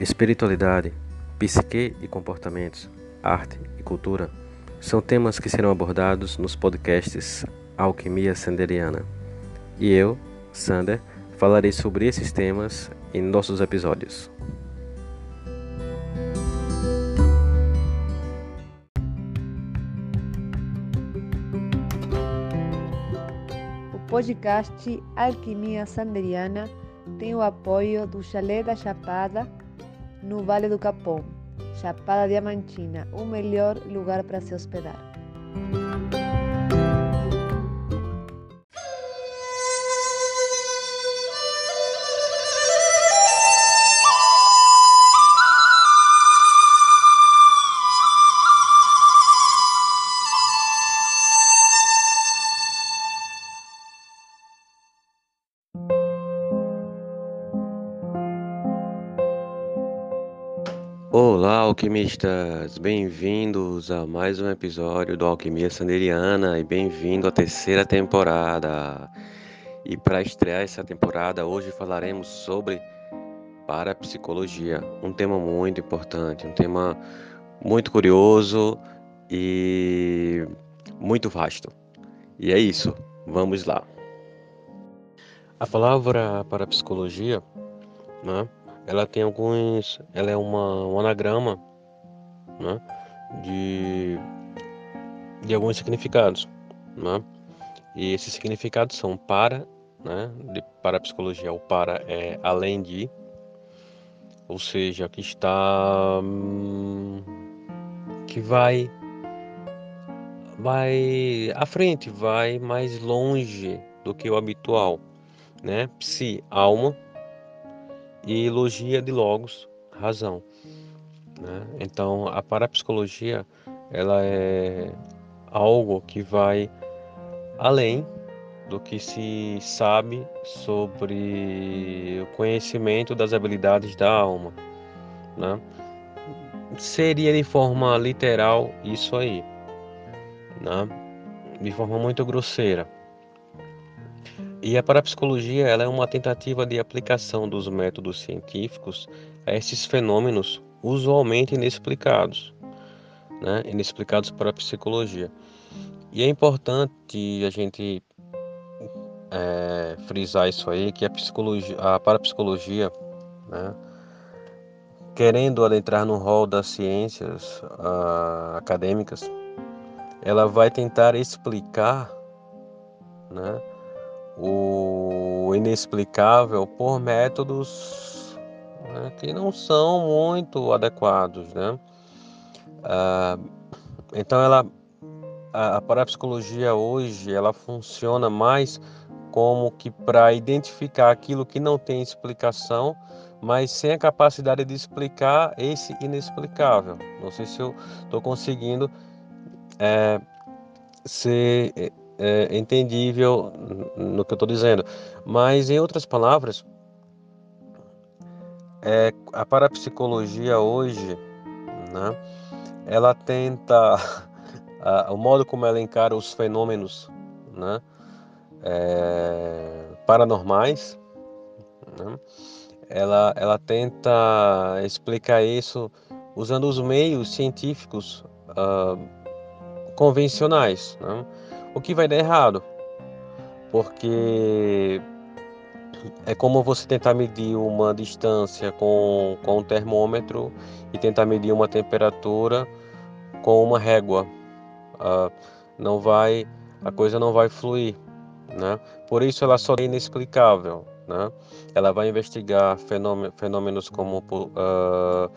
Espiritualidade, psique e comportamentos, arte e cultura são temas que serão abordados nos podcasts Alquimia Sanderiana. E eu, Sander, falarei sobre esses temas em nossos episódios. O podcast Alquimia Sanderiana tem o apoio do Chalé da Chapada no Vale do Capão, Chapada Diamantina, o melhor lugar para se hospedar. Alquimistas! Bem-vindos a mais um episódio do Alquimia Sanderiana e bem-vindo à terceira temporada. E para estrear essa temporada, hoje falaremos sobre parapsicologia, um tema muito importante, um tema muito curioso e muito vasto. E é isso, vamos lá. A palavra parapsicologia, né? ela tem alguns, ela é uma, um anagrama, né, de, de alguns significados, né, e esses significados são para, né, de, para a psicologia, o para é além de, ou seja, que está, hum, que vai, vai à frente, vai mais longe do que o habitual, né, psi, alma, e logia de logos, razão. Né? Então, a parapsicologia ela é algo que vai além do que se sabe sobre o conhecimento das habilidades da alma. Né? Seria de forma literal isso aí, né? de forma muito grosseira. E a parapsicologia ela é uma tentativa de aplicação dos métodos científicos a esses fenômenos usualmente inexplicados, né? inexplicados para a psicologia. E é importante a gente é, frisar isso aí, que a psicologia, a parapsicologia, né? querendo adentrar no rol das ciências acadêmicas, ela vai tentar explicar, né? o inexplicável por métodos né, que não são muito adequados, né? Ah, então ela a, a parapsicologia hoje ela funciona mais como que para identificar aquilo que não tem explicação, mas sem a capacidade de explicar esse inexplicável. Não sei se eu estou conseguindo é, ser é, entendível no que eu estou dizendo. Mas, em outras palavras, é, a parapsicologia hoje, né, ela tenta, a, o modo como ela encara os fenômenos né, é, paranormais, né, ela, ela tenta explicar isso usando os meios científicos uh, convencionais. Né? o que vai dar errado. Porque é como você tentar medir uma distância com, com um termômetro e tentar medir uma temperatura com uma régua. Uh, não vai, a coisa não vai fluir, né? Por isso ela só é inexplicável, né? Ela vai investigar fenômenos como uh,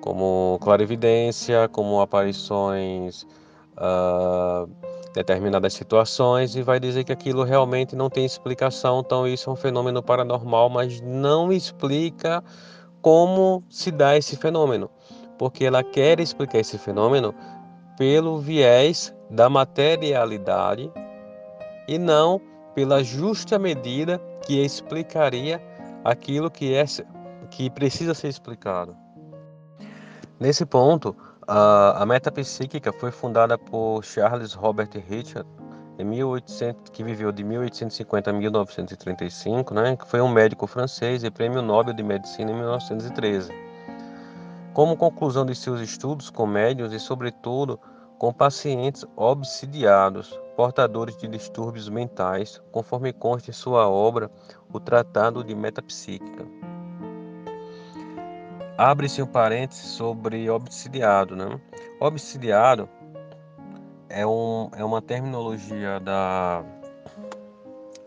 como clarividência, como aparições uh, determinadas situações e vai dizer que aquilo realmente não tem explicação, então isso é um fenômeno paranormal, mas não explica como se dá esse fenômeno, porque ela quer explicar esse fenômeno pelo viés da materialidade e não pela justa medida que explicaria aquilo que é que precisa ser explicado. Nesse ponto, a, a metapsíquica foi fundada por Charles Robert Richard, em 1800, que viveu de 1850 a 1935, né, que foi um médico francês e prêmio Nobel de Medicina em 1913. como conclusão de seus estudos com médiuns e, sobretudo, com pacientes obsidiados, portadores de distúrbios mentais, conforme consta em sua obra O Tratado de Metapsíquica. Abre-se um parêntese sobre obsidiado. Né? Obsidiado é, um, é uma terminologia da,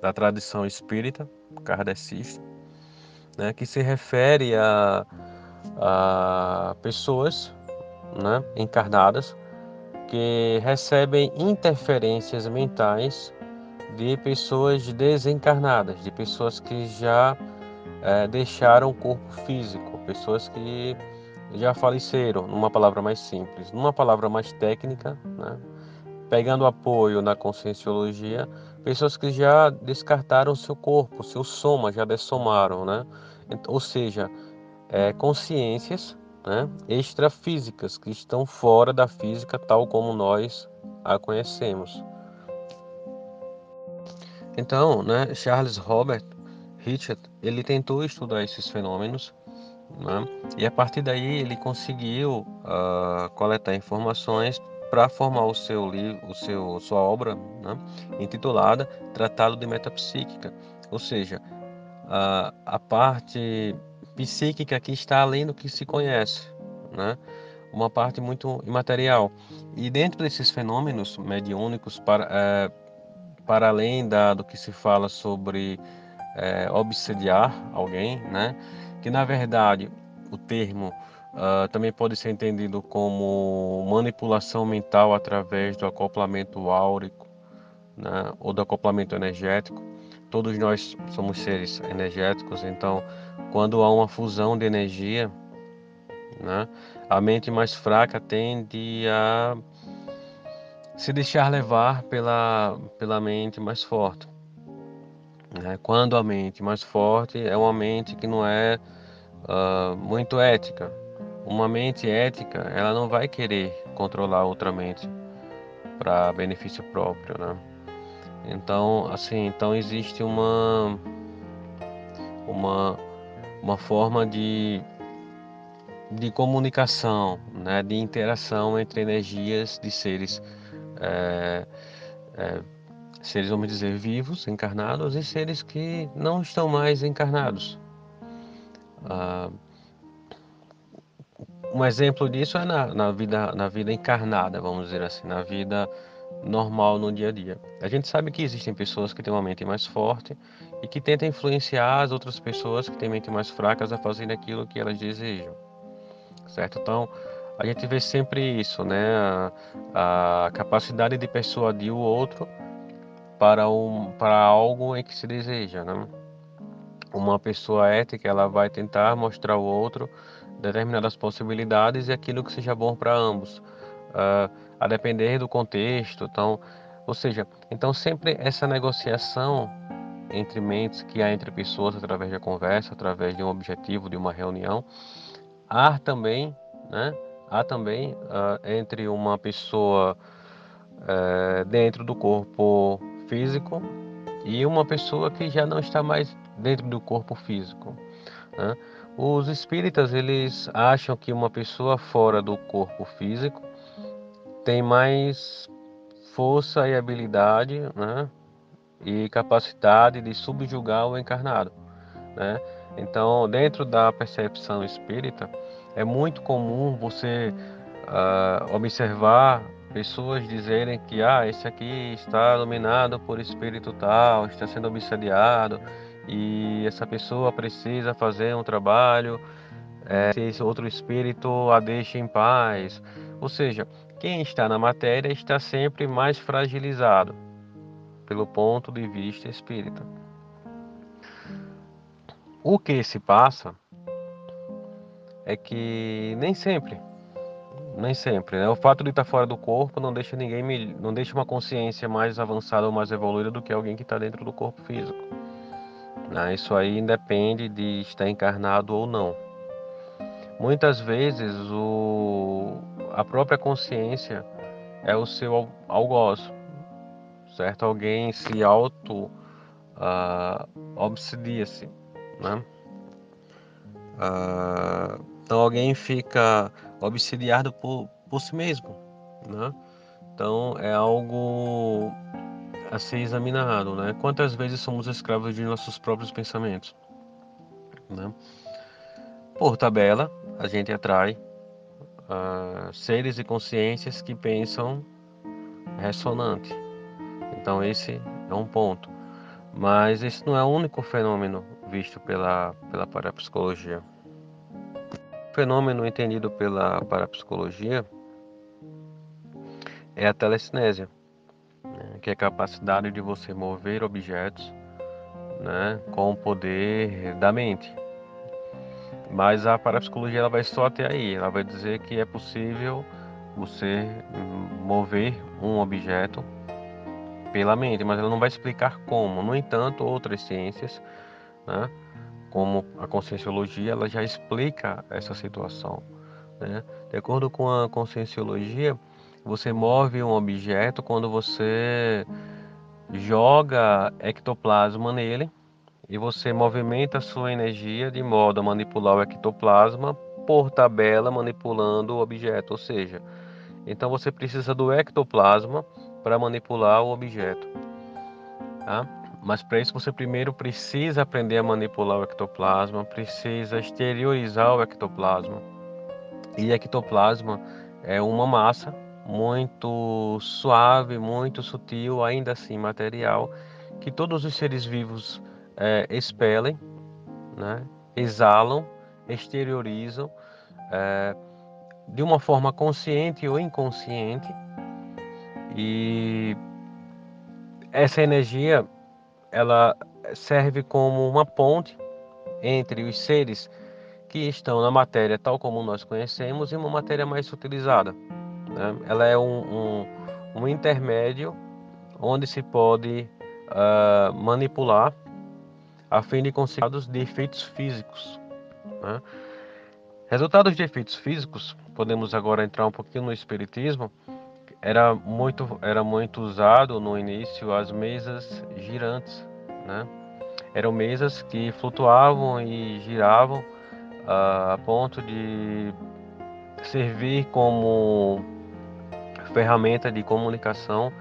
da tradição espírita, kardecista, né, que se refere a, a pessoas né, encarnadas que recebem interferências mentais de pessoas desencarnadas, de pessoas que já é, deixaram o corpo físico, pessoas que já faleceram, numa palavra mais simples. Numa palavra mais técnica, né? pegando apoio na conscienciologia, pessoas que já descartaram seu corpo, seu soma, já dessomaram, né? Ou seja, é, consciências né, extrafísicas que estão fora da física tal como nós a conhecemos. Então, né, Charles Robert Richard, ele tentou estudar esses fenômenos, né? e a partir daí ele conseguiu uh, coletar informações para formar o seu livro, o seu sua obra, né? intitulada Tratado de Metapsíquica, ou seja, a, a parte psíquica que está além do que se conhece, né? uma parte muito imaterial. E dentro desses fenômenos mediúnicos, para, é, para além da, do que se fala sobre é, obsediar alguém, né? que na verdade o termo uh, também pode ser entendido como manipulação mental através do acoplamento áurico né? ou do acoplamento energético. Todos nós somos seres energéticos, então quando há uma fusão de energia, né? a mente mais fraca tende a se deixar levar pela, pela mente mais forte. Né? Quando a mente mais forte é uma mente que não é uh, muito ética. Uma mente ética, ela não vai querer controlar outra mente para benefício próprio, né? Então, assim, então existe uma uma uma forma de de comunicação, né, de interação entre energias de seres é, é, seres, vamos dizer, vivos, encarnados e seres que não estão mais encarnados. Ah, um exemplo disso é na, na, vida, na vida encarnada, vamos dizer assim, na vida normal no dia a dia. A gente sabe que existem pessoas que têm uma mente mais forte e que tentam influenciar as outras pessoas que têm mente mais fracas a fazerem aquilo que elas desejam, certo? Então, a gente vê sempre isso, né? A, a capacidade de persuadir o outro para, um, para algo em que se deseja, né? Uma pessoa ética, ela vai tentar mostrar ao outro determinadas possibilidades e aquilo que seja bom para ambos, uh, a depender do contexto. Então, ou seja, então sempre essa negociação entre mentes que há entre pessoas através da conversa, através de um objetivo, de uma reunião, há também, né? Há também uh, entre uma pessoa uh, dentro do corpo físico e uma pessoa que já não está mais dentro do corpo físico. Né? Os espíritas eles acham que uma pessoa fora do corpo físico tem mais força e habilidade, né? e capacidade de subjugar o encarnado, né? Então, dentro da percepção espírita, é muito comum você uh, observar pessoas dizerem que ah, esse aqui está dominado por espírito tal, está sendo obsediado e essa pessoa precisa fazer um trabalho, é, se esse outro espírito a deixa em paz. Ou seja, quem está na matéria está sempre mais fragilizado pelo ponto de vista espírita. O que se passa é que nem sempre nem sempre. Né? O fato de estar fora do corpo não deixa ninguém, não deixa uma consciência mais avançada ou mais evoluída do que alguém que está dentro do corpo físico. Né? Isso aí independe de estar encarnado ou não. Muitas vezes o, a própria consciência é o seu algoz, certo? Alguém se auto uh, obsidia-se, né? Uh, Então alguém fica obsidiado por, por si mesmo, né? Então é algo a ser examinado, né? Quantas vezes somos escravos de nossos próprios pensamentos, né? Por tabela, a gente atrai uh, seres e consciências que pensam ressonante. Então esse é um ponto. Mas esse não é o único fenômeno visto pela, pela parapsicologia. Fenômeno entendido pela parapsicologia é a telecinésia, né, que é a capacidade de você mover objetos né, com o poder da mente. Mas a parapsicologia ela vai só até aí, ela vai dizer que é possível você mover um objeto pela mente, mas ela não vai explicar como. No entanto, outras ciências, né, como a conscienciologia, ela já explica essa situação. Né? De acordo com a conscienciologia, você move um objeto quando você joga ectoplasma nele e você movimenta sua energia de modo a manipular o ectoplasma por tabela manipulando o objeto, ou seja, então você precisa do ectoplasma para manipular o objeto. Tá? Mas para isso você primeiro precisa aprender a manipular o ectoplasma, precisa exteriorizar o ectoplasma. E ectoplasma é uma massa muito suave, muito sutil, ainda assim material, que todos os seres vivos é, expelem, né? exalam, exteriorizam é, de uma forma consciente ou inconsciente e essa energia ela serve como uma ponte entre os seres que estão na matéria tal como nós conhecemos e uma matéria mais sutilizada. Né? Ela é um, um, um, intermédio onde se pode uh, manipular a fim de conseguir de efeitos físicos. Né? Resultados de efeitos físicos, podemos agora entrar um pouquinho no espiritismo, era muito, era muito usado no início as mesas girantes, né? Eram mesas que flutuavam e giravam uh, a ponto de servir como ferramenta de comunicação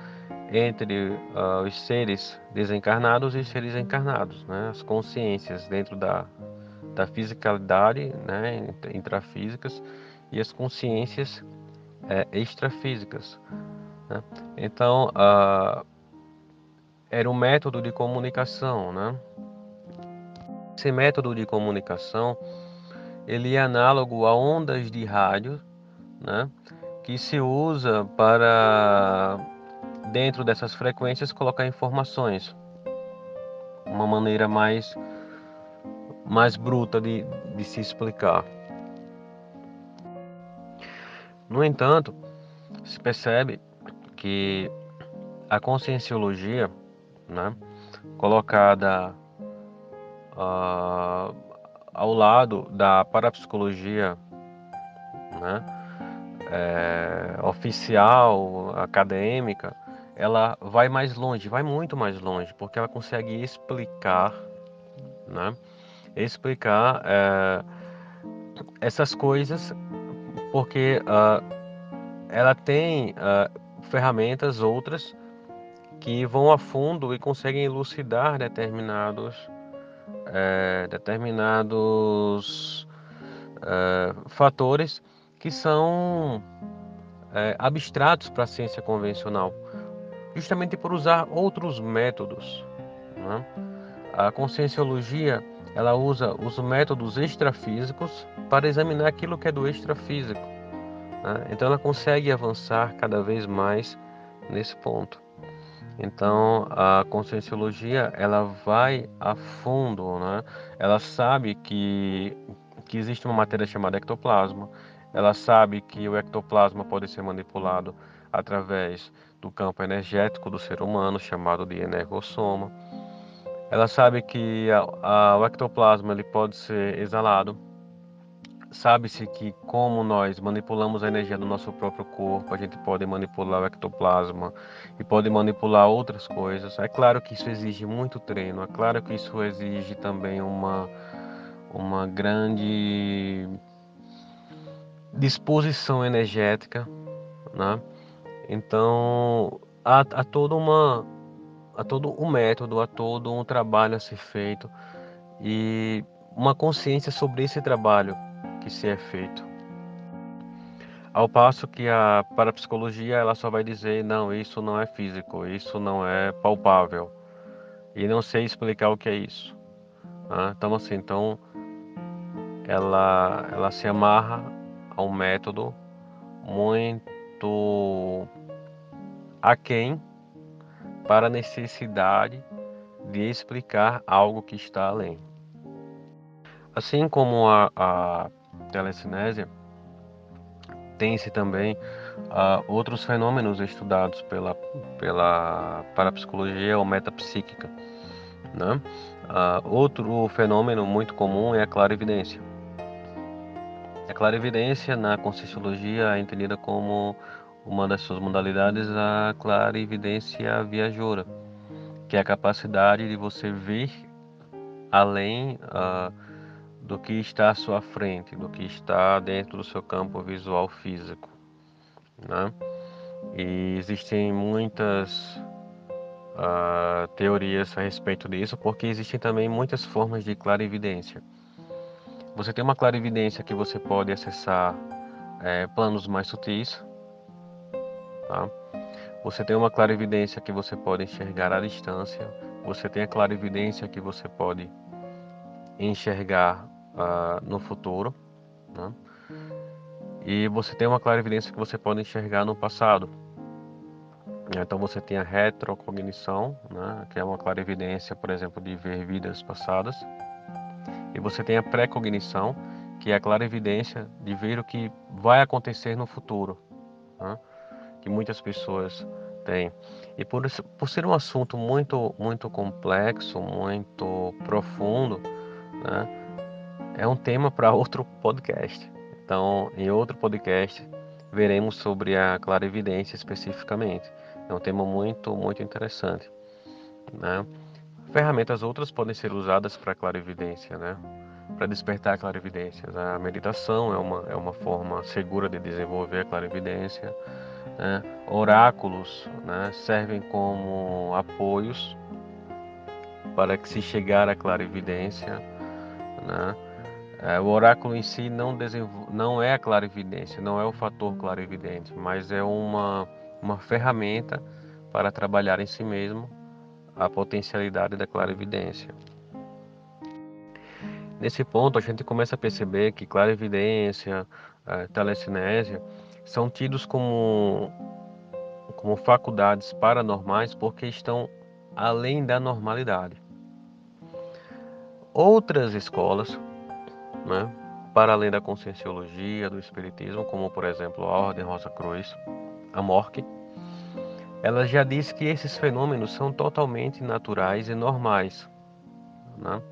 entre uh, os seres desencarnados e os seres encarnados, né? As consciências dentro da, da fisicalidade, né? Intrafísicas e as consciências é, extrafísicas. Né? Então, era um método de comunicação. Né? Esse método de comunicação ele é análogo a ondas de rádio, né? que se usa para, dentro dessas frequências, colocar informações. Uma maneira mais, mais bruta de, de se explicar. No entanto, se percebe que a conscienciologia, né, colocada uh, ao lado da parapsicologia né, é, oficial, acadêmica, ela vai mais longe, vai muito mais longe, porque ela consegue explicar, né, explicar é, essas coisas porque uh, ela tem uh, ferramentas outras que vão a fundo e conseguem elucidar determinados é, determinados é, fatores que são é, abstratos para a ciência convencional, justamente por usar outros métodos. Né? A conscienciologia ela usa os métodos extrafísicos para examinar aquilo que é do extrafísico. Né? Então ela consegue avançar cada vez mais nesse ponto. Então a conscienciologia ela vai a fundo, né? Ela sabe que que existe uma matéria chamada ectoplasma. Ela sabe que o ectoplasma pode ser manipulado através do campo energético do ser humano, chamado de energossoma. Ela sabe que a, a, o ectoplasma ele pode ser exalado. Sabe-se que como nós manipulamos a energia do nosso próprio corpo, a gente pode manipular o ectoplasma e pode manipular outras coisas. É claro que isso exige muito treino, é claro que isso exige também uma, uma grande disposição energética, né? Então há, há toda uma há todo um método, há todo um trabalho a ser feito e uma consciência sobre esse trabalho que se é feito. Ao passo que a parapsicologia ela só vai dizer não, isso não é físico, isso não é palpável e não sei explicar o que é isso. Né? Então assim, então ela ela se amarra a um método muito aquém para a necessidade de explicar algo que está além. Assim como a, a telecinésia, tem-se também uh, outros fenômenos estudados pela, pela parapsicologia ou metapsíquica. Né? Uh, outro fenômeno muito comum é a clarividência. A clarividência na Conscienciologia é entendida como uma das suas modalidades a clarividência viajoura, que é a capacidade de você ver além uh, do que está à sua frente, do que está dentro do seu campo visual físico. Né? E existem muitas uh, teorias a respeito disso, porque existem também muitas formas de clarividência. Você tem uma clarividência que você pode acessar é, planos mais sutis, tá? Você tem uma clarividência que você pode enxergar à distância. Você tem a clarividência que você pode enxergar uh, no futuro. Né? E você tem uma clarividência que você pode enxergar no passado. Então você tem a retrocognição, né? que é uma clarividência, por exemplo, de ver vidas passadas. E você tem a pré-cognição, que é a clarividência de ver o que vai acontecer no futuro, né? Que muitas pessoas têm. E por, por ser um assunto muito, muito complexo, muito profundo, né? é um tema para outro podcast. Então, em outro podcast, veremos sobre a clarividência especificamente. É um tema muito, muito interessante. Né? Ferramentas outras podem ser usadas para clarividência, né? para despertar a clarividência. A meditação é uma, é uma forma segura de desenvolver a clarividência. Né? Oráculos né? servem como apoios para que se chegar à clarividência. Né? É, o oráculo em si não, não é a clarividência, não é o fator clarividente, mas é uma, uma ferramenta para trabalhar em si mesmo a potencialidade da clarividência. Nesse ponto, a gente começa a perceber que clarividência, é, telecinésia são tidos como, como faculdades paranormais porque estão além da normalidade. Outras escolas né? para além da conscienciologia, do espiritismo, como por exemplo a Ordem Rosa Cruz, a MORC, ela já diz que esses fenômenos são totalmente naturais e normais. Né?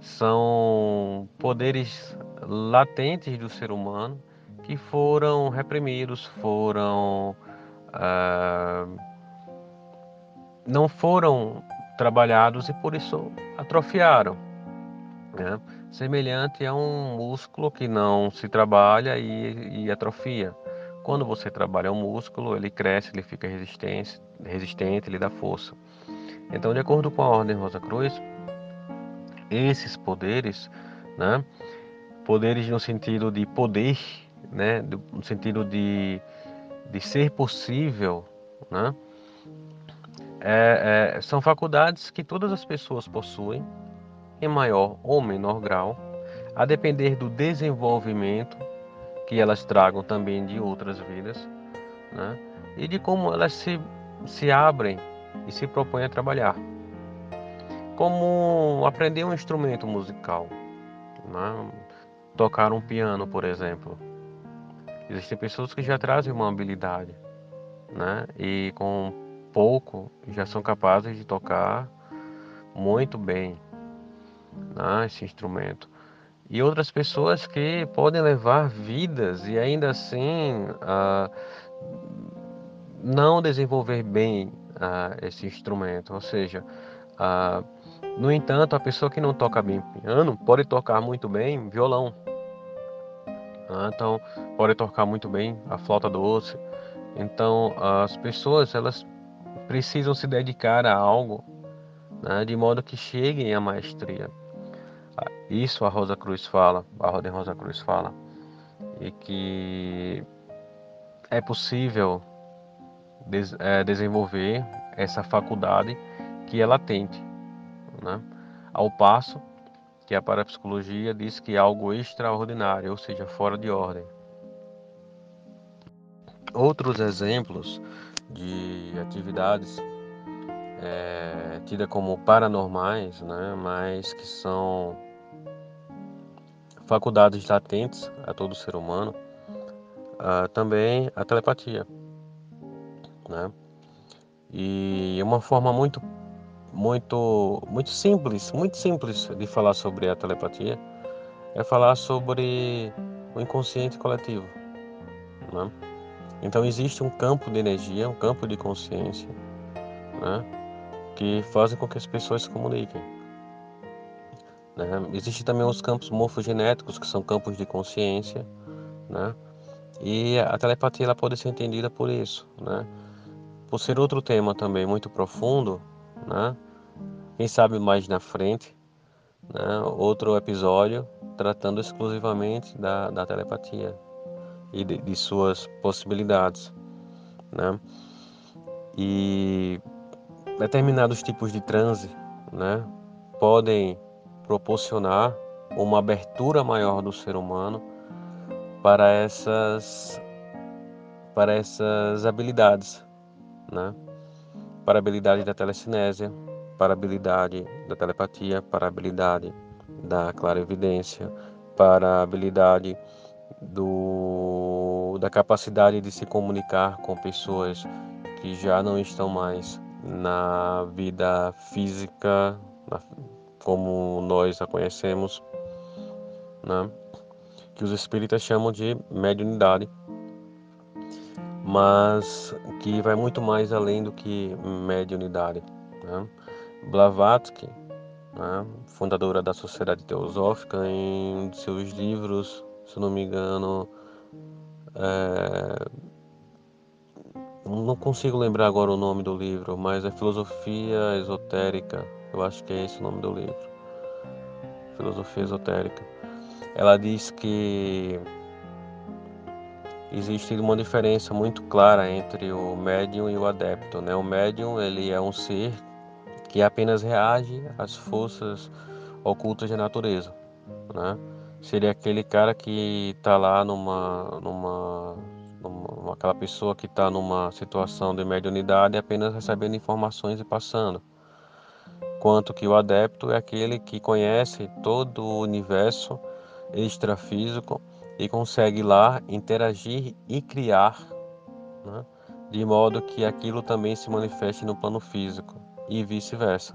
São poderes latentes do ser humano que foram reprimidos, foram. Ah, não foram trabalhados e por isso atrofiaram. Né? semelhante a um músculo que não se trabalha e, e atrofia. Quando você trabalha o músculo, ele cresce, ele fica resistente, resistente, ele dá força. Então, de acordo com a Ordem Rosa Cruz, esses poderes, né, poderes no sentido de poder, né, no sentido de, de ser possível, né, é, é, são faculdades que todas as pessoas possuem, em maior ou menor grau, a depender do desenvolvimento que elas tragam também de outras vidas, né? e de como elas se, se abrem e se propõem a trabalhar. Como aprender um instrumento musical, né? tocar um piano, por exemplo. Existem pessoas que já trazem uma habilidade, né? e com pouco já são capazes de tocar muito bem, né, esse instrumento. E outras pessoas que podem levar vidas e ainda assim uh, não desenvolver bem uh, esse instrumento. Ou seja, uh, no entanto, a pessoa que não toca bem piano pode tocar muito bem violão. Né? Então, pode tocar muito bem a flauta doce. Então, as pessoas elas precisam se dedicar a algo né, de modo que cheguem à maestria. Isso a Rosa Cruz fala, a Ordem Rosa Cruz fala, e que é possível des, é, desenvolver essa faculdade que é latente, né? ao passo que a parapsicologia diz que é algo extraordinário, ou seja, fora de ordem. Outros exemplos de atividades é, tidas como paranormais, né, mas que são faculdades latentes a todo ser humano, uh, também a telepatia. Né? E uma forma muito, muito, muito simples, muito simples de falar sobre a telepatia é falar sobre o inconsciente coletivo. Né? Então existe um campo de energia, um campo de consciência, né? que fazem com que as pessoas se comuniquem. Né? Existem também os campos morfogenéticos, que são campos de consciência, né? E a telepatia ela pode ser entendida por isso, né? Por ser outro tema também muito profundo, né? Quem sabe mais na frente, né? Outro episódio tratando exclusivamente da, da telepatia e de, de suas possibilidades, né? E determinados tipos de transe, né? Podem proporcionar uma abertura maior do ser humano para essas para essas habilidades, né? Para a habilidade da telecinésia, para a habilidade da telepatia, para a habilidade da clarividência, para a habilidade do, da capacidade de se comunicar com pessoas que já não estão mais na vida física, como nós a conhecemos, né? que os espíritas chamam de mediunidade, mas que vai muito mais além do que mediunidade. Né? Blavatsky, né? fundadora da Sociedade Teosófica, em seus livros, se não me engano, é... não consigo lembrar agora o nome do livro, mas é Filosofia Esotérica eu acho que é esse o nome do livro. Filosofia Esotérica. Ela diz que existe uma diferença muito clara entre o médium e o adepto. Né? O médium ele é um ser que apenas reage às forças ocultas da natureza. Né? Seria aquele cara que está lá numa, numa, numa, aquela pessoa que está numa situação de mediunidade apenas recebendo informações e passando quanto que o adepto é aquele que conhece todo o universo extrafísico e consegue lá interagir e criar, né? de modo que aquilo também se manifeste no plano físico e vice-versa.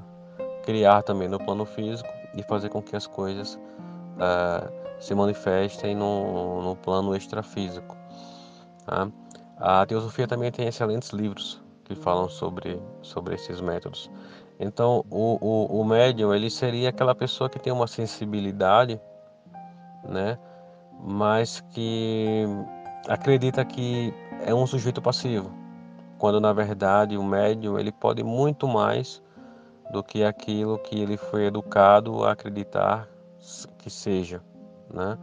Criar também no plano físico e fazer com que as coisas uh, se manifestem no, no plano extrafísico. Tá? A teosofia também tem excelentes livros que falam sobre, sobre esses métodos. Então, o, o, o médium, ele seria aquela pessoa que tem uma sensibilidade, né? Mas que acredita que é um sujeito passivo. Quando, na verdade, o médium, ele pode muito mais do que aquilo que ele foi educado a acreditar que seja, né?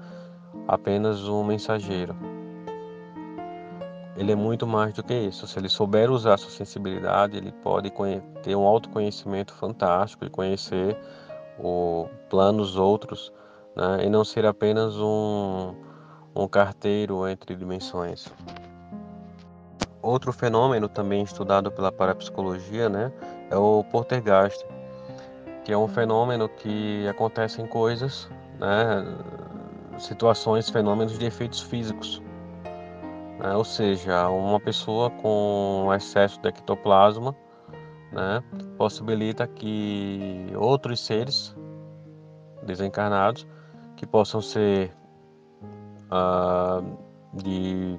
Apenas um mensageiro ele é muito mais do que isso. Se ele souber usar sua sensibilidade, ele pode ter um autoconhecimento fantástico e conhecer o planos outros, né? e não ser apenas um, um carteiro entre dimensões. Outro fenômeno também estudado pela parapsicologia né, é o poltergeist, que é um fenômeno que acontece em coisas, né, situações, fenômenos de efeitos físicos né? ou seja, uma pessoa com excesso de ectoplasma né, possibilita que outros seres desencarnados que possam ser ah, de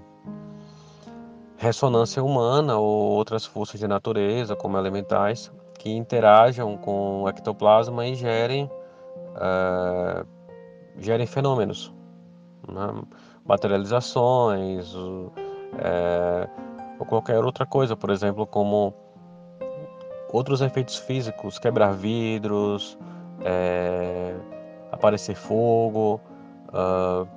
ressonância humana ou outras forças de natureza, como elementais, que interajam com o ectoplasma e gerem, ah, gerem fenômenos. né? materializações, é, ou qualquer outra coisa, por exemplo, como outros efeitos físicos, quebrar vidros, é, aparecer fogo, uh,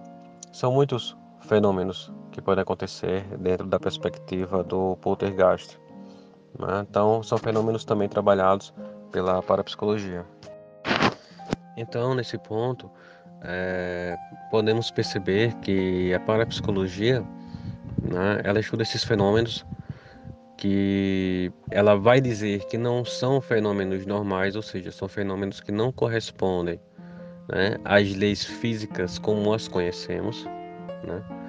são muitos fenômenos que podem acontecer dentro da perspectiva do poltergeist. Né? Então, são fenômenos também trabalhados pela parapsicologia. Então, nesse ponto, é, podemos perceber que a parapsicologia, né, ela estuda esses fenômenos que ela vai dizer que não são fenômenos normais, ou seja, são fenômenos que não correspondem né, às leis físicas como as conhecemos, né?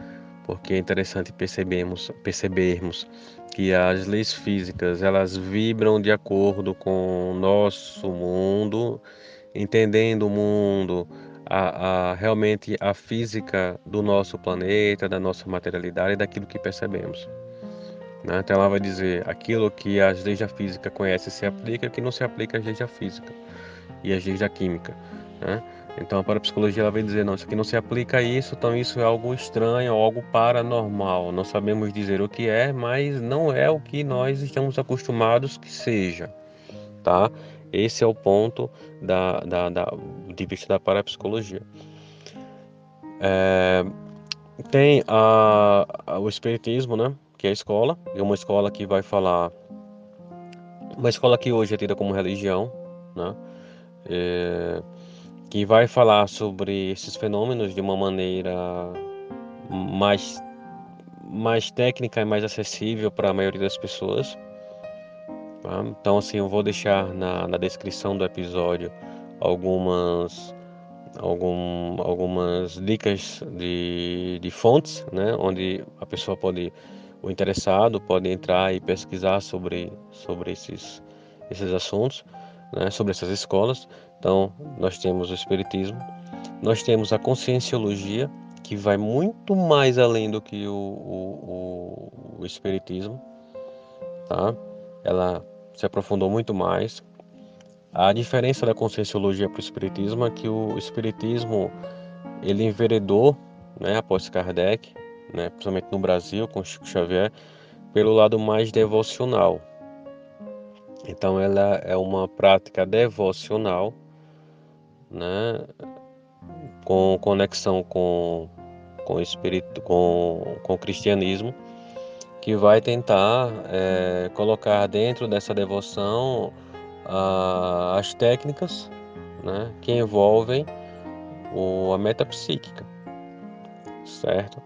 Porque é interessante percebermos, percebermos que as leis físicas elas vibram de acordo com o nosso mundo, entendendo o mundo, a, a, realmente a física do nosso planeta, da nossa materialidade, daquilo que percebemos. Né? Então ela vai dizer aquilo que as leis da física conhecem se aplica, que não se aplica às leis da física e às leis da química. Né? Então a parapsicologia ela vai dizer, não, isso aqui não se aplica a isso, então isso é algo estranho, algo paranormal. Não sabemos dizer o que é, mas não é o que nós estamos acostumados que seja, tá? Esse é o ponto da, da, da de vista da parapsicologia. É, tem a, a, o espiritismo, né? Que é a escola, é uma escola que vai falar, uma escola que hoje é tida como religião, né? É, que vai falar sobre esses fenômenos de uma maneira mais, mais técnica e mais acessível para a maioria das pessoas. Tá? Então, assim, eu vou deixar na, na descrição do episódio algumas, algum, algumas dicas de, de fontes, né? onde a pessoa pode, o interessado pode entrar e pesquisar sobre, sobre esses, esses assuntos, né? sobre essas escolas. Então, nós temos o Espiritismo, nós temos a Conscienciologia, que vai muito mais além do que o, o, o Espiritismo, tá? Ela se aprofundou muito mais. A diferença da Conscienciologia para o Espiritismo é que o Espiritismo ele enveredou, né, após Kardec, né, principalmente no Brasil, com Chico Xavier, pelo lado mais devocional. Então, ela é uma prática devocional né, com conexão com, com o espírito, com, com o cristianismo, que vai tentar é, colocar dentro dessa devoção a, as técnicas né, que envolvem o, a metapsíquica, certo?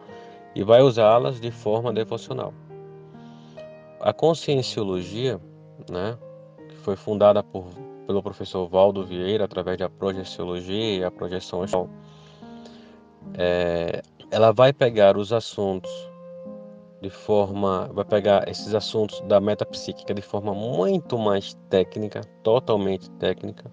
E vai usá-las de forma devocional. A conscienciologia, né, que foi fundada por pelo professor Valdo Vieira através da projeciologia e a projeção é, ela vai pegar os assuntos de forma, vai pegar esses assuntos da metapsíquica de forma muito mais técnica, totalmente técnica,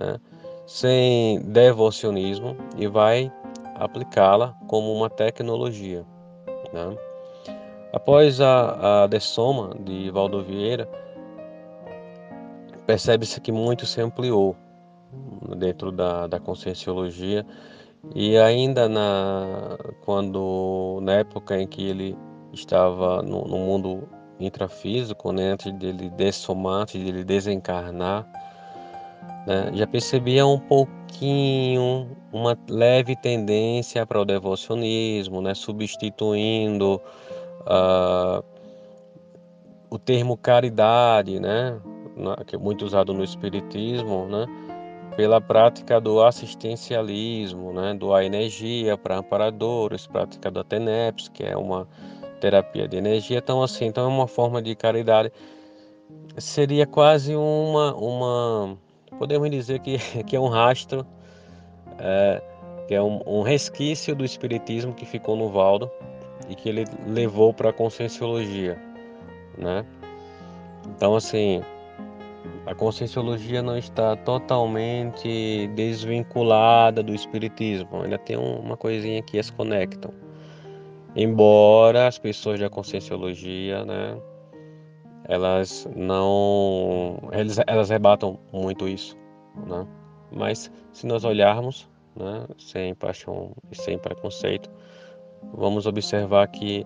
né, sem devocionismo e vai aplicá-la como uma tecnologia. Né. Após a, a dessoma de Valdo Vieira, percebe-se que muito se ampliou dentro da, da conscienciologia. E ainda na quando na época em que ele estava no, no mundo intrafísico, né, antes dele dessomar, antes dele desencarnar, né, já percebia um pouquinho uma leve tendência para o devocionismo, né, substituindo uh, o termo caridade, né, que é muito usado no espiritismo, né? pela prática do assistencialismo, né, doar energia para amparadores, prática da TENEPS, que é uma terapia de energia. Então, assim, então é uma forma de caridade. Seria quase uma, uma podemos dizer que, que é um rastro, é, que é um, um resquício do espiritismo que ficou no Valdo e que ele levou para a conscienciologia, né? Então, assim, a conscienciologia não está totalmente desvinculada do espiritismo, ainda tem uma coisinha que as conectam. Embora as pessoas da conscienciologia, né, elas não, elas, elas rebatam muito isso, né? Mas se nós olharmos, né, sem paixão e sem preconceito, vamos observar que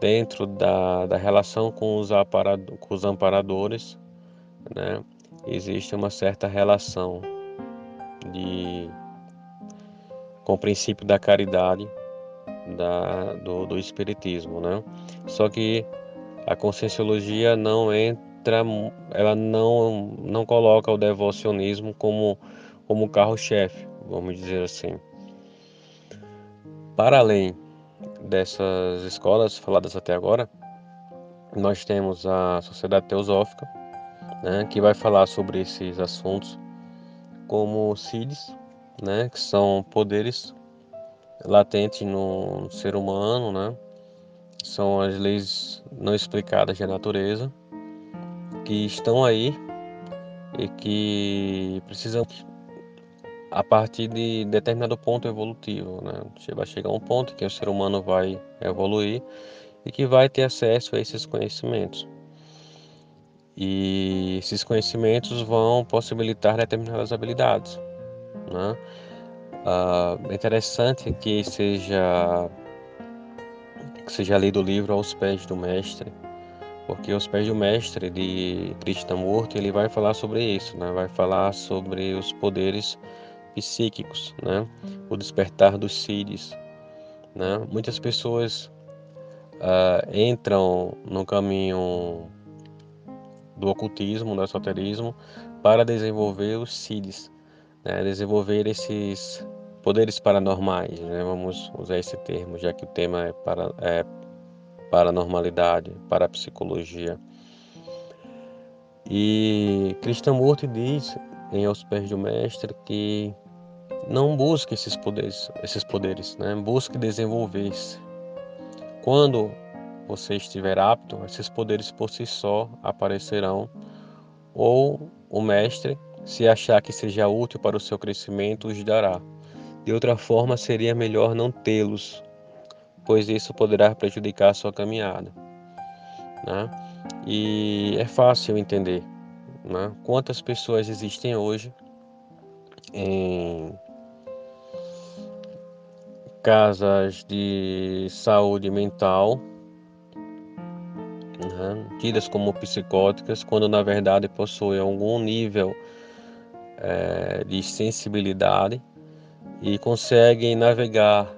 dentro da, da relação com os, aparado, com os amparadores, né, existe uma certa relação de, com o princípio da caridade da, do, do Espiritismo. Né? Só que a conscienciologia não entra, ela não, não coloca o devocionismo como, como carro-chefe, vamos dizer assim. Para além dessas escolas faladas até agora, nós temos a Sociedade Teosófica, né, que vai falar sobre esses assuntos, como CIDs, né, que são poderes latentes no ser humano, né, são as leis não explicadas da natureza, que estão aí e que precisam a partir de determinado ponto evolutivo. Né? Vai chegar um ponto que o ser humano vai evoluir e que vai ter acesso a esses conhecimentos. E esses conhecimentos vão possibilitar determinadas habilidades. Né? Ah, é interessante que seja que seja lido o livro aos pés do mestre, porque aos pés do mestre de Krishnamurti ele vai falar sobre isso, né? vai falar sobre os poderes psíquicos, né? o despertar dos Siddhis. Né? Muitas pessoas uh, entram no caminho do ocultismo, do esoterismo, para desenvolver os Siddhis, né? desenvolver esses poderes paranormais, né? vamos usar esse termo, já que o tema é, para, é paranormalidade, parapsicologia. E Krishnamurti diz em Aos Pés do Mestre que não busque esses poderes, esses poderes, né? Busque desenvolver-se. Quando você estiver apto, esses poderes por si só aparecerão, ou o mestre, se achar que seja útil para o seu crescimento, os dará. De outra forma, seria melhor não tê-los, pois isso poderá prejudicar a sua caminhada. Né? E é fácil entender né? quantas pessoas existem hoje em casas de saúde mental, né, tidas como psicóticas, quando na verdade possuem algum nível é, de sensibilidade e conseguem navegar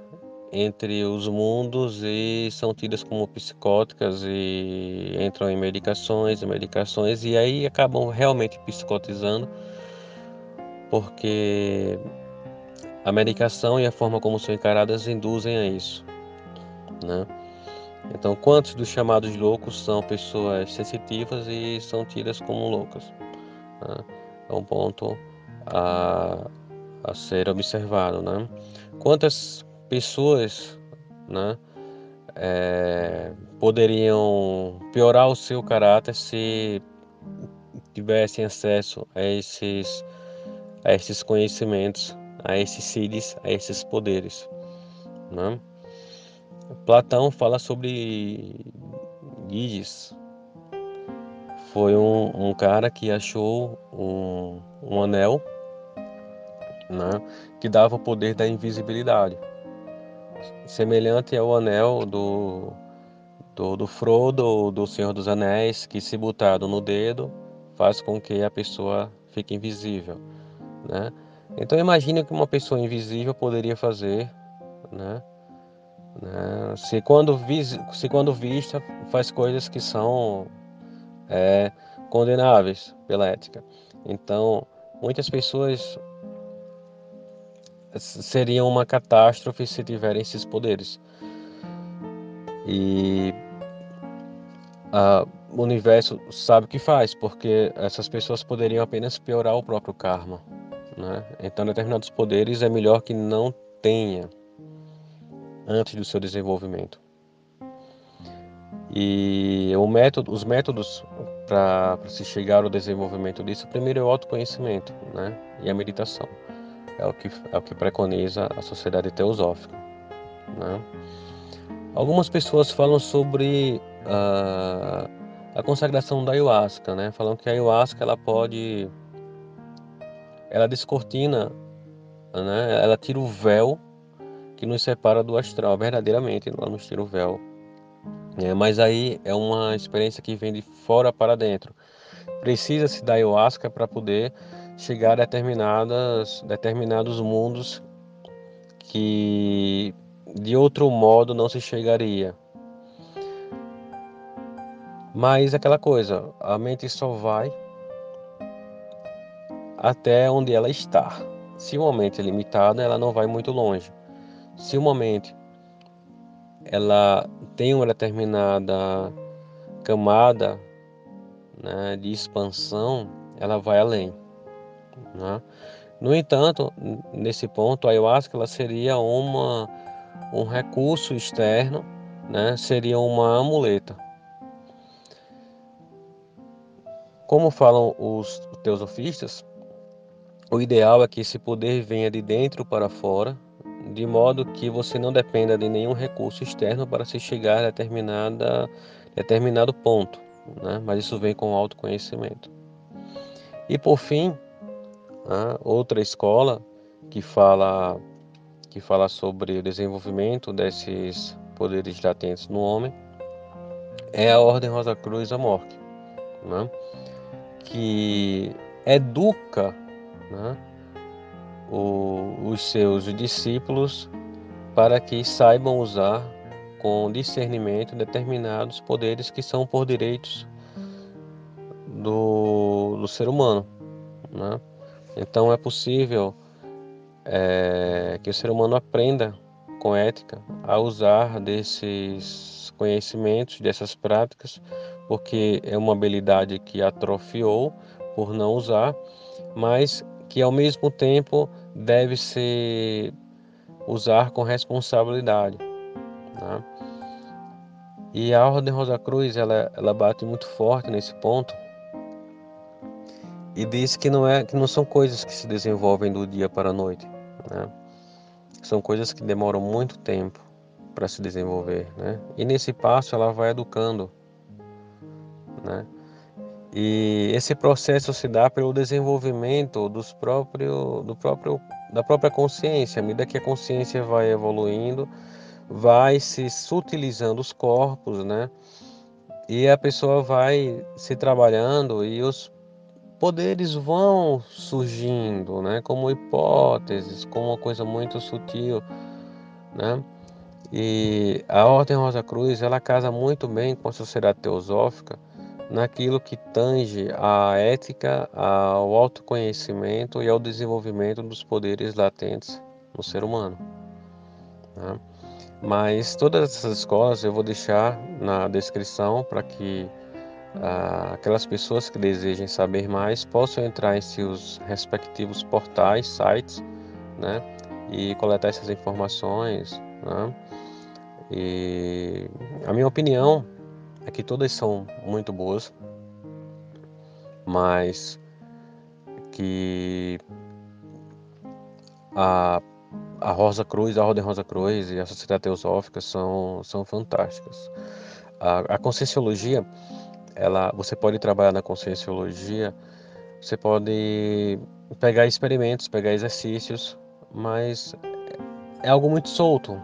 entre os mundos e são tidas como psicóticas e entram em medicações e medicações e aí acabam realmente psicotizando porque a medicação e a forma como são encaradas induzem a isso, né? Então, quantos dos chamados loucos são pessoas sensitivas e são tidas como loucas? Né? É um ponto a, a ser observado, né? Quantas pessoas, né, é, poderiam piorar o seu caráter se tivessem acesso a esses, a esses conhecimentos a esses siddhis, a esses poderes. Né? Platão fala sobre Giges. Foi um, um, cara que achou um, um anel né, que dava o poder da invisibilidade, semelhante ao anel do, do, do Frodo, do Senhor dos Anéis, que se botado no dedo faz com que a pessoa fique invisível. Né? Então imagine que uma pessoa invisível poderia fazer, né? Né? Se, quando vis, se quando vista faz coisas que são é, condenáveis pela ética. Então muitas pessoas seriam uma catástrofe se tiverem esses poderes. E a, o universo sabe o que faz, porque essas pessoas poderiam apenas piorar o próprio karma. Né? Então, determinados poderes é melhor que não tenha antes do seu desenvolvimento. E método, os métodos para se chegar ao desenvolvimento disso, primeiro é o autoconhecimento né? e a meditação. É o que, é o que preconiza a sociedade teosófica. Né? Algumas pessoas falam sobre uh, a consagração da ayahuasca, né? falam que a ayahuasca ela pode ela descortina né, ela tira o véu que nos separa do astral, verdadeiramente, nos tira o véu. É, mas aí é uma experiência que vem de fora para dentro. Precisa-se da ayahuasca para poder chegar a determinadas, determinados mundos que de outro modo não se chegaria. Mas aquela coisa, a mente só vai até onde ela está. Se uma mente é limitada, ela não vai muito longe. Se uma mente ela tem uma determinada camada né, de expansão, ela vai além. Né? No entanto, nesse ponto, a ayahuasca ela seria uma, um recurso externo, né, seria uma amuleta. Como falam os teosofistas, o ideal é que esse poder venha de dentro para fora, de modo que você não dependa de nenhum recurso externo para se chegar a determinada, determinado ponto, né? mas isso vem com autoconhecimento. E por fim, outra escola que fala, que fala sobre o desenvolvimento desses poderes latentes no homem é a Ordem Rosa Cruz Amorque. Né? que educa né, o, os seus discípulos para que saibam usar com discernimento determinados poderes que são por direitos do, do ser humano. Né? Então é possível é, que o ser humano aprenda com ética a usar desses conhecimentos, dessas práticas, porque é uma habilidade que atrofiou por não usar, mas que ao mesmo tempo deve ser usar com responsabilidade. Né? E a Ordem Rosa Cruz ela, ela bate muito forte nesse ponto e diz que não é que não são coisas que se desenvolvem do dia para a noite, né? São coisas que demoram muito tempo para se desenvolver, né? E nesse passo ela vai educando né? E esse processo se dá pelo desenvolvimento dos próprio, do próprio, da própria consciência. À medida que a consciência vai evoluindo, vai se sutilizando os corpos, né? E a pessoa vai se trabalhando e os poderes vão surgindo, né? Como hipóteses, como uma coisa muito sutil, né? E a Ordem Rosa Cruz, ela casa muito bem com a sociedade teosófica, naquilo que tange à ética, ao autoconhecimento e ao desenvolvimento dos poderes latentes no ser humano. Né? Mas todas essas escolas eu vou deixar na descrição para que ah, aquelas pessoas que desejem saber mais possam entrar em seus respectivos portais, sites, né? E coletar essas informações, né? E a minha opinião é que todas são muito boas, mas que a, a Rosa Cruz, a Ordem Rosa Cruz e a Sociedade Teosófica são, são fantásticas. A, a Conscienciologia, ela, você pode trabalhar na Conscienciologia, você pode pegar experimentos, pegar exercícios, mas é algo muito solto,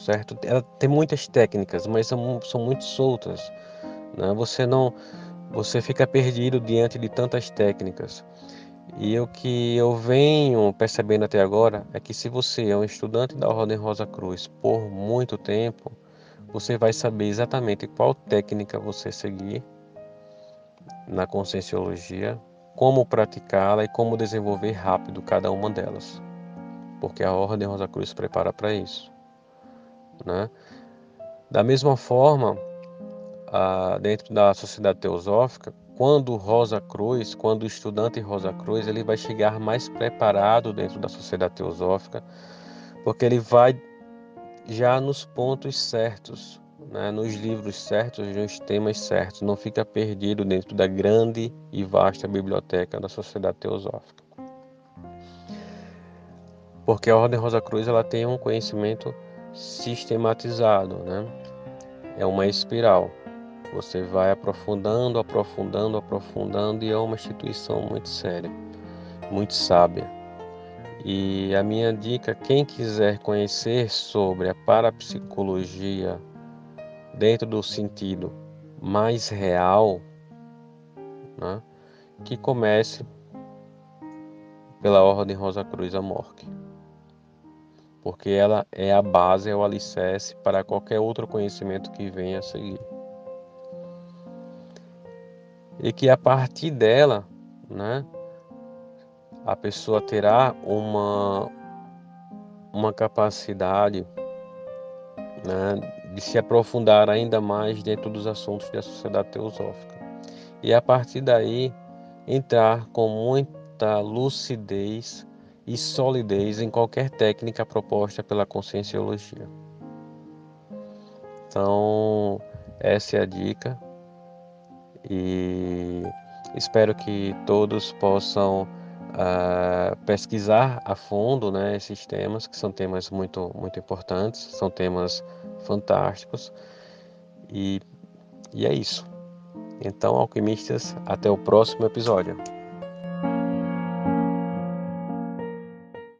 certo? Ela tem muitas técnicas, mas são, são muito soltas. Né? Você não, você fica perdido diante de tantas técnicas. E o que eu venho percebendo até agora é que se você é um estudante da Ordem Rosa Cruz por muito tempo, você vai saber exatamente qual técnica você seguir na conscienciologia, como praticá-la e como desenvolver rápido cada uma delas. Porque a Ordem Rosa Cruz prepara para isso. Né? Da mesma forma, dentro da sociedade teosófica, quando Rosa Cruz, quando o estudante Rosa Cruz, ele vai chegar mais preparado dentro da sociedade teosófica, porque ele vai já nos pontos certos, né, nos livros certos, nos temas certos, não fica perdido dentro da grande e vasta biblioteca da sociedade teosófica. Porque a Ordem Rosa Cruz ela tem um conhecimento sistematizado, né? É uma espiral. Você vai aprofundando, aprofundando, aprofundando e é uma instituição muito séria, muito sábia. E a minha dica, quem quiser conhecer sobre a parapsicologia dentro do sentido mais real, né, que comece pela Ordem Rosa Cruz Amorque. Porque ela é a base, é o alicerce para qualquer outro conhecimento que venha a seguir. E que a partir dela, né, a pessoa terá uma, uma capacidade né, de se aprofundar ainda mais dentro dos assuntos da sociedade teosófica. E a partir daí entrar com muita lucidez e solidez em qualquer técnica proposta pela conscienciologia. Então, essa é a dica e espero que todos possam uh, pesquisar a fundo né, esses temas, que são temas muito, muito importantes, são temas fantásticos. E, e é isso. Então, alquimistas, até o próximo episódio.